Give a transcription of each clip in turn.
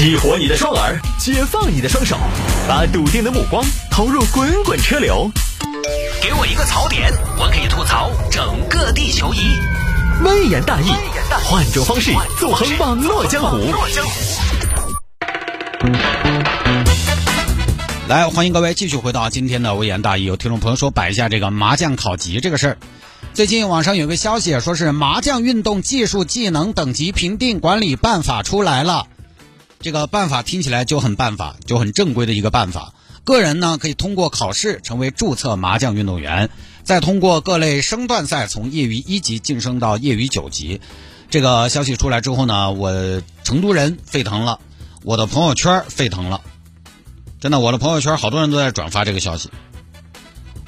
激活你的双耳，解放你的双手，把笃定的目光投入滚滚车流。给我一个槽点，我可以吐槽整个地球仪。微言大义，换种方式纵横网络江湖。来，欢迎各位继续回到今天的微言大义。有听众朋友说摆一下这个麻将考级这个事儿。最近网上有个消息，说是麻将运动技术技能等级评定管理办法出来了。这个办法听起来就很办法，就很正规的一个办法。个人呢可以通过考试成为注册麻将运动员，再通过各类升段赛从业余一级晋升到业余九级。这个消息出来之后呢，我成都人沸腾了，我的朋友圈沸腾了。真的，我的朋友圈好多人都在转发这个消息。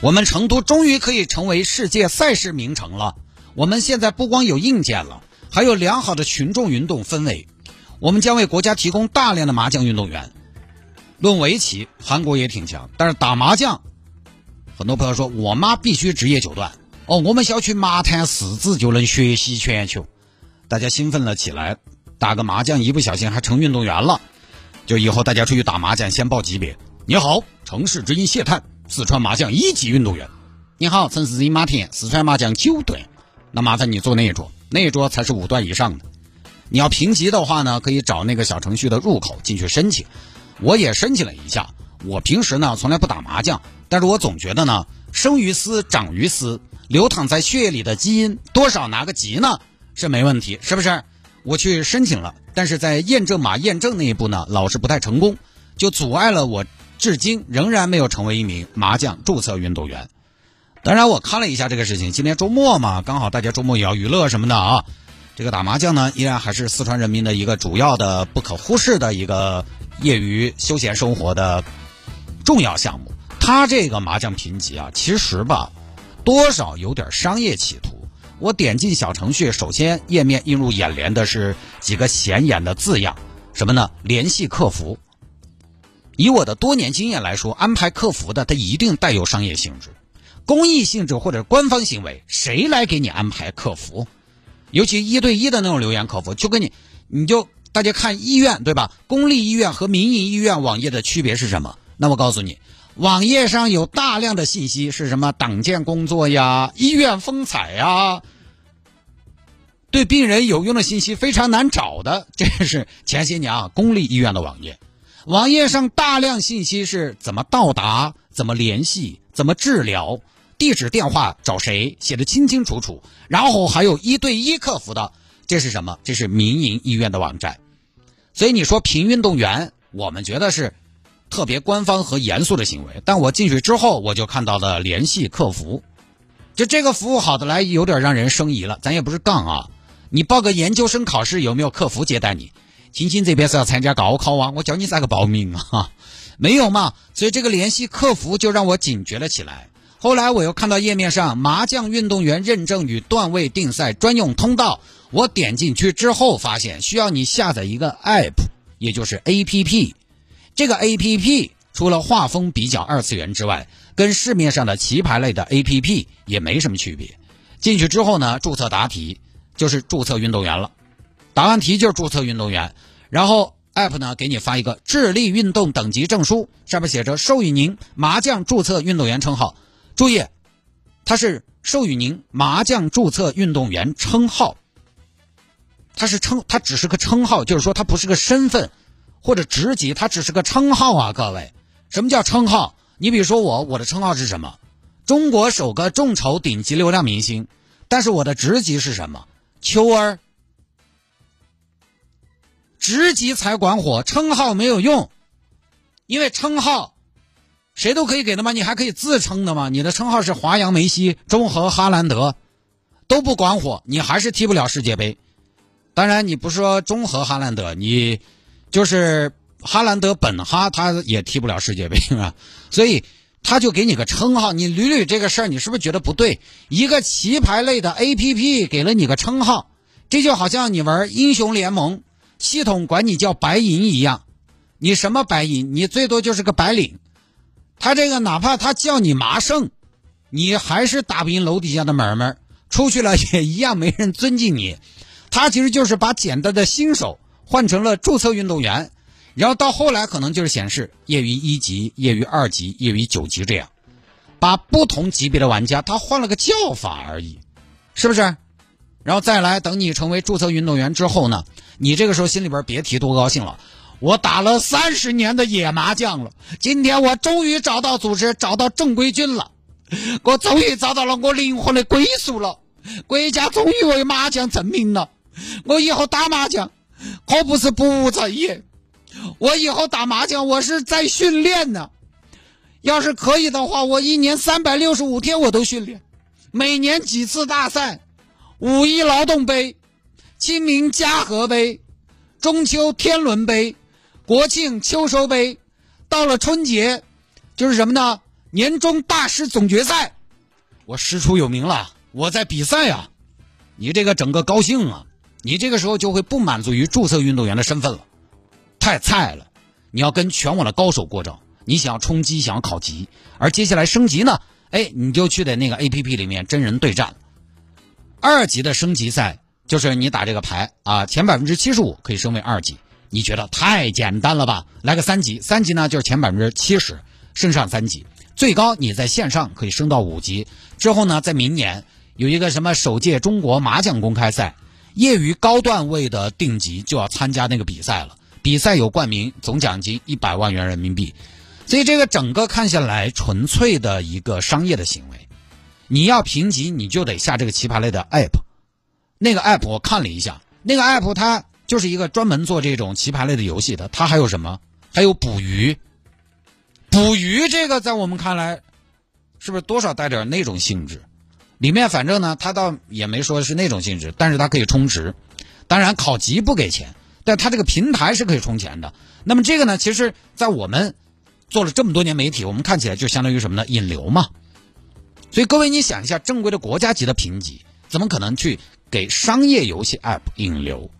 我们成都终于可以成为世界赛事名城了。我们现在不光有硬件了，还有良好的群众运动氛围。我们将为国家提供大量的麻将运动员。论围棋，韩国也挺强，但是打麻将，很多朋友说我妈必须职业九段。哦，我们小区麻坛四子就能学习全球，大家兴奋了起来。打个麻将，一不小心还成运动员了。就以后大家出去打麻将，先报级别。你好，城市之音谢探，四川麻将一级运动员。你好，城市之音马田，四川麻将九段。那麻烦你坐那一桌，那一桌才是五段以上的。你要评级的话呢，可以找那个小程序的入口进去申请。我也申请了一下。我平时呢从来不打麻将，但是我总觉得呢，生于斯长于斯，流淌在血液里的基因多少拿个级呢是没问题，是不是？我去申请了，但是在验证码验证那一步呢，老是不太成功，就阻碍了我，至今仍然没有成为一名麻将注册运动员。当然，我看了一下这个事情，今天周末嘛，刚好大家周末也要娱乐什么的啊。这个打麻将呢，依然还是四川人民的一个主要的、不可忽视的一个业余休闲生活的重要项目。它这个麻将评级啊，其实吧，多少有点商业企图。我点进小程序，首先页面映入眼帘的是几个显眼的字样，什么呢？联系客服。以我的多年经验来说，安排客服的，它一定带有商业性质、公益性质或者官方行为。谁来给你安排客服？尤其一对一的那种留言客服，就跟你，你就大家看医院对吧？公立医院和民营医院网页的区别是什么？那我告诉你。网页上有大量的信息，是什么党建工作呀、医院风采呀，对病人有用的信息非常难找的。这是前些年啊，公立医院的网页，网页上大量信息是怎么到达、怎么联系、怎么治疗、地址、电话找谁，写的清清楚楚。然后还有一对一客服的，这是什么？这是民营医院的网站。所以你说评运动员，我们觉得是。特别官方和严肃的行为，但我进去之后，我就看到了联系客服，就这个服务好的来有点让人生疑了。咱也不是杠啊，你报个研究生考试有没有客服接待你？青青这边是要参加高考啊，我教你咋个报名啊？没有嘛，所以这个联系客服就让我警觉了起来。后来我又看到页面上麻将运动员认证与段位定赛专用通道，我点进去之后发现需要你下载一个 app，也就是 app。这个 A P P 除了画风比较二次元之外，跟市面上的棋牌类的 A P P 也没什么区别。进去之后呢，注册答题就是注册运动员了，答完题就是注册运动员。然后 App 呢给你发一个智力运动等级证书，上面写着授予您麻将注册运动员称号。注意，他是授予您麻将注册运动员称号，他是称，他只是个称号，就是说他不是个身份。或者职级，他只是个称号啊，各位。什么叫称号？你比如说我，我的称号是什么？中国首个众筹顶级流量明星。但是我的职级是什么？秋儿。职级才管火，称号没有用。因为称号，谁都可以给的吗？你还可以自称的吗？你的称号是华阳梅西、中和哈兰德，都不管火，你还是踢不了世界杯。当然，你不说中和哈兰德，你。就是哈兰德本哈，他也踢不了世界杯 啊，所以他就给你个称号。你捋捋这个事儿，你是不是觉得不对？一个棋牌类的 A P P 给了你个称号，这就好像你玩英雄联盟，系统管你叫白银一样。你什么白银？你最多就是个白领。他这个哪怕他叫你麻胜，你还是打不赢楼底下的门门，出去了也一样没人尊敬你。他其实就是把简单的新手。换成了注册运动员，然后到后来可能就是显示业余一级、业余二级、业余九级这样，把不同级别的玩家他换了个叫法而已，是不是？然后再来等你成为注册运动员之后呢，你这个时候心里边别提多高兴了。我打了三十年的野麻将了，今天我终于找到组织，找到正规军了，我终于找到了我灵魂的归宿了。国家终于为麻将证明了，我以后打麻将可不是不务正业，我以后打麻将我是在训练呢。要是可以的话，我一年三百六十五天我都训练，每年几次大赛，五一劳动杯、清明家和杯、中秋天伦杯。国庆秋收杯，到了春节，就是什么呢？年终大师总决赛，我师出有名了，我在比赛啊！你这个整个高兴啊！你这个时候就会不满足于注册运动员的身份了，太菜了！你要跟全网的高手过招，你想要冲击，想要考级，而接下来升级呢？哎，你就去在那个 A P P 里面真人对战。二级的升级赛就是你打这个牌啊，前百分之七十五可以升为二级。你觉得太简单了吧？来个三级，三级呢就是前百分之七十升上三级，最高你在线上可以升到五级。之后呢，在明年有一个什么首届中国麻将公开赛，业余高段位的定级就要参加那个比赛了。比赛有冠名，总奖金一百万元人民币。所以这个整个看下来，纯粹的一个商业的行为。你要评级，你就得下这个棋牌类的 app。那个 app 我看了一下，那个 app 它。就是一个专门做这种棋牌类的游戏的，它还有什么？还有捕鱼，捕鱼这个在我们看来，是不是多少带点那种性质？里面反正呢，它倒也没说是那种性质，但是它可以充值。当然考级不给钱，但它这个平台是可以充钱的。那么这个呢，其实，在我们做了这么多年媒体，我们看起来就相当于什么呢？引流嘛。所以各位，你想一下，正规的国家级的评级，怎么可能去给商业游戏 App 引流？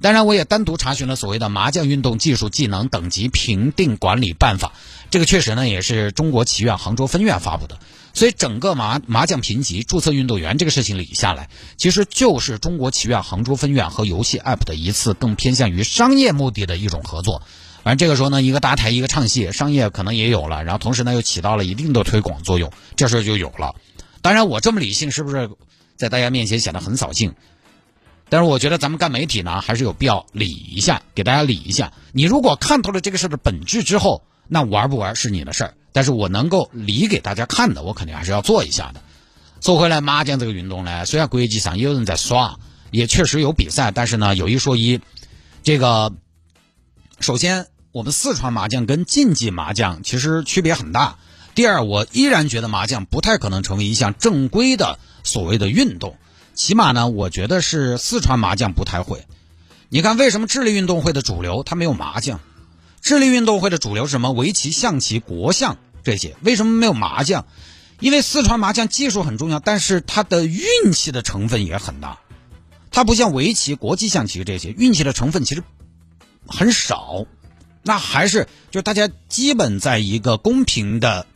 当然，我也单独查询了所谓的麻将运动技术技能等级评定管理办法，这个确实呢也是中国棋院杭州分院发布的。所以，整个麻麻将评级、注册运动员这个事情理下来，其实就是中国棋院杭州分院和游戏 App 的一次更偏向于商业目的的一种合作。反正这个时候呢，一个搭台，一个唱戏，商业可能也有了，然后同时呢又起到了一定的推广作用，这事就有了。当然，我这么理性，是不是在大家面前显得很扫兴？但是我觉得咱们干媒体呢，还是有必要理一下，给大家理一下。你如果看透了这个事的本质之后，那玩不玩是你的事儿。但是我能够理给大家看的，我肯定还是要做一下的。说回来，麻将这个运动呢，虽然国际上也有人在耍，也确实有比赛，但是呢，有一说一，这个首先我们四川麻将跟竞技麻将其实区别很大。第二，我依然觉得麻将不太可能成为一项正规的所谓的运动。起码呢，我觉得是四川麻将不太会。你看，为什么智力运动会的主流它没有麻将？智力运动会的主流是什么？围棋、象棋、国象这些，为什么没有麻将？因为四川麻将技术很重要，但是它的运气的成分也很大。它不像围棋、国际象棋这些，运气的成分其实很少。那还是就大家基本在一个公平的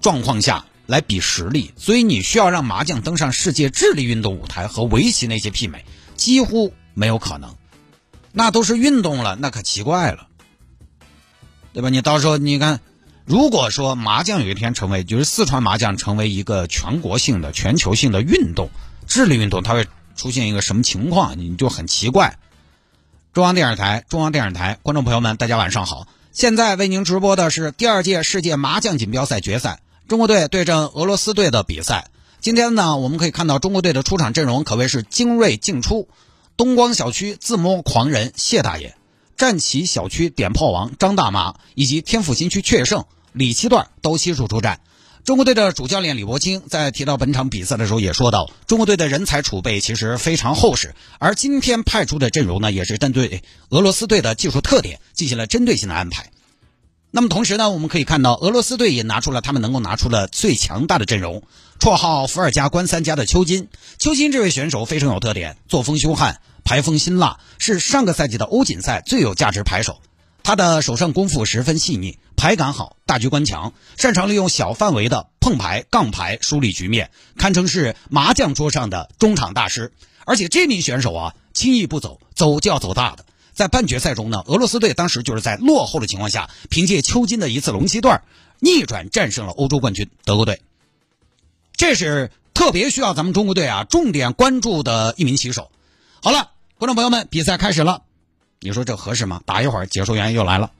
状况下。来比实力，所以你需要让麻将登上世界智力运动舞台和围棋那些媲美，几乎没有可能。那都是运动了，那可奇怪了，对吧？你到时候你看，如果说麻将有一天成为，就是四川麻将成为一个全国性的、全球性的运动，智力运动，它会出现一个什么情况？你就很奇怪。中央电视台，中央电视台，观众朋友们，大家晚上好，现在为您直播的是第二届世界麻将锦标赛决赛。中国队对阵俄罗斯队的比赛，今天呢，我们可以看到中国队的出场阵容可谓是精锐尽出。东光小区自摸狂人谢大爷，战旗小区点炮王张大妈，以及天府新区雀圣李七段都悉数出战。中国队的主教练李伯清在提到本场比赛的时候也说到，中国队的人才储备其实非常厚实，而今天派出的阵容呢，也是针对俄罗斯队的技术特点进行了针对性的安排。那么同时呢，我们可以看到俄罗斯队也拿出了他们能够拿出的最强大的阵容，绰号“伏尔加关三家”的邱金。邱金这位选手非常有特点，作风凶悍，牌风辛辣，是上个赛季的欧锦赛最有价值牌手。他的手上功夫十分细腻，牌感好，大局观强，擅长利用小范围的碰牌、杠牌梳理局面，堪称是麻将桌上的中场大师。而且这名选手啊，轻易不走，走就要走大的。在半决赛中呢，俄罗斯队当时就是在落后的情况下，凭借秋金的一次龙膝段逆转战胜了欧洲冠军德国队。这是特别需要咱们中国队啊重点关注的一名棋手。好了，观众朋友们，比赛开始了，你说这合适吗？打一会儿，解说员又来了。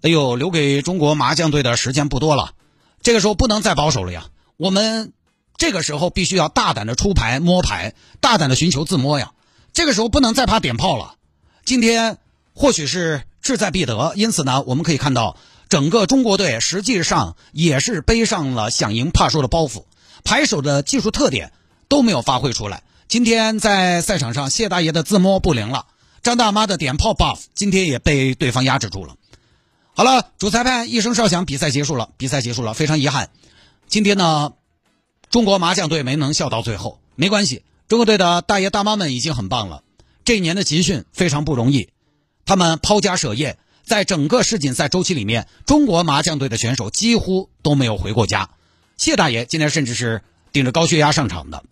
哎呦，留给中国麻将队的时间不多了，这个时候不能再保守了呀。我们这个时候必须要大胆的出牌摸牌，大胆的寻求自摸呀。这个时候不能再怕点炮了。今天或许是志在必得，因此呢，我们可以看到整个中国队实际上也是背上了想赢怕输的包袱，牌手的技术特点都没有发挥出来。今天在赛场上，谢大爷的自摸不灵了，张大妈的点炮 buff 今天也被对方压制住了。好了，主裁判一声哨响，比赛结束了。比赛结束了，非常遗憾，今天呢，中国麻将队没能笑到最后。没关系，中国队的大爷大妈们已经很棒了。这一年的集训非常不容易，他们抛家舍业，在整个世锦赛周期里面，中国麻将队的选手几乎都没有回过家。谢大爷今天甚至是顶着高血压上场的。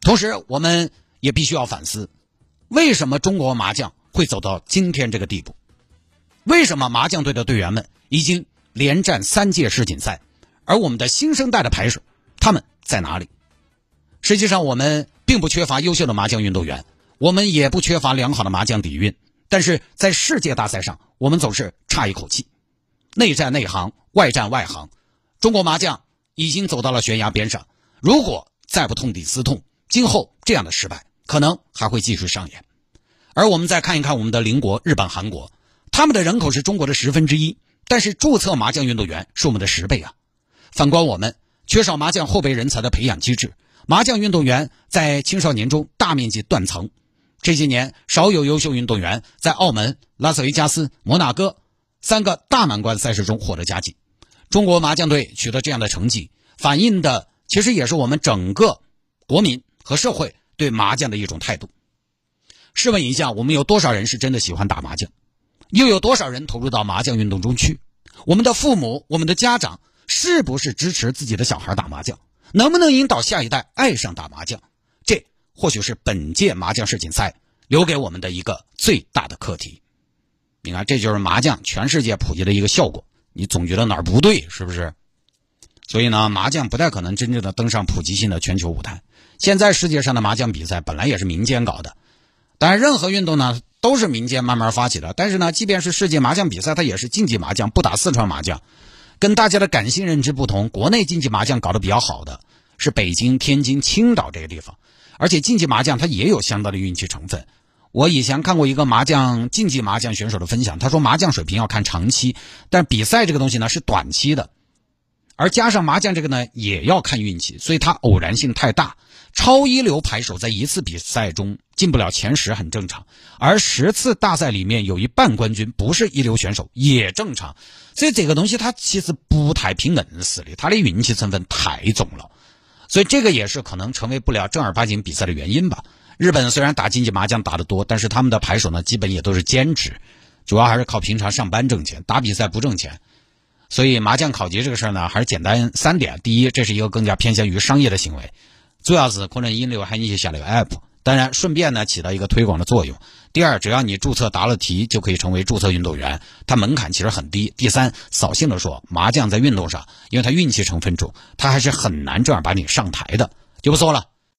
同时，我们也必须要反思，为什么中国麻将会走到今天这个地步？为什么麻将队的队员们已经连战三届世锦赛，而我们的新生代的牌手他们在哪里？实际上，我们并不缺乏优秀的麻将运动员，我们也不缺乏良好的麻将底蕴，但是在世界大赛上，我们总是差一口气。内战内行，外战外行，中国麻将已经走到了悬崖边上。如果再不痛定思痛，今后这样的失败可能还会继续上演。而我们再看一看我们的邻国日本、韩国。他们的人口是中国的十分之一，但是注册麻将运动员是我们的十倍啊！反观我们，缺少麻将后备人才的培养机制，麻将运动员在青少年中大面积断层。这些年少有优秀运动员在澳门、拉斯维加斯、摩纳哥三个大满贯赛事中获得佳绩。中国麻将队取得这样的成绩，反映的其实也是我们整个国民和社会对麻将的一种态度。试问一下，我们有多少人是真的喜欢打麻将？又有多少人投入到麻将运动中去？我们的父母、我们的家长是不是支持自己的小孩打麻将？能不能引导下一代爱上打麻将？或许是本届麻将世锦赛留给我们的一个最大的课题。你看，这就是麻将全世界普及的一个效果。你总觉得哪儿不对，是不是？所以呢，麻将不太可能真正的登上普及性的全球舞台。现在世界上的麻将比赛本来也是民间搞的，当然任何运动呢。都是民间慢慢发起的，但是呢，即便是世界麻将比赛，它也是竞技麻将，不打四川麻将。跟大家的感性认知不同，国内竞技麻将搞得比较好的是北京、天津、青岛这个地方，而且竞技麻将它也有相当的运气成分。我以前看过一个麻将竞技麻将选手的分享，他说麻将水平要看长期，但比赛这个东西呢是短期的。而加上麻将这个呢，也要看运气，所以它偶然性太大。超一流牌手在一次比赛中进不了前十很正常，而十次大赛里面有一半冠军不是一流选手也正常。所以这个东西它其实不太凭硬实力，它的运气成分太重了。所以这个也是可能成为不了正儿八经比赛的原因吧。日本虽然打竞技麻将打得多，但是他们的牌手呢，基本也都是兼职，主要还是靠平常上班挣钱，打比赛不挣钱。所以麻将考级这个事儿呢，还是简单三点。第一，这是一个更加偏向于商业的行为，主要是可能引流喊你去下那个 app，当然顺便呢起到一个推广的作用。第二，只要你注册答了题，就可以成为注册运动员，它门槛其实很低。第三，扫兴的说，麻将在运动上，因为它运气成分重，它还是很难正儿八经上台的，就不说了。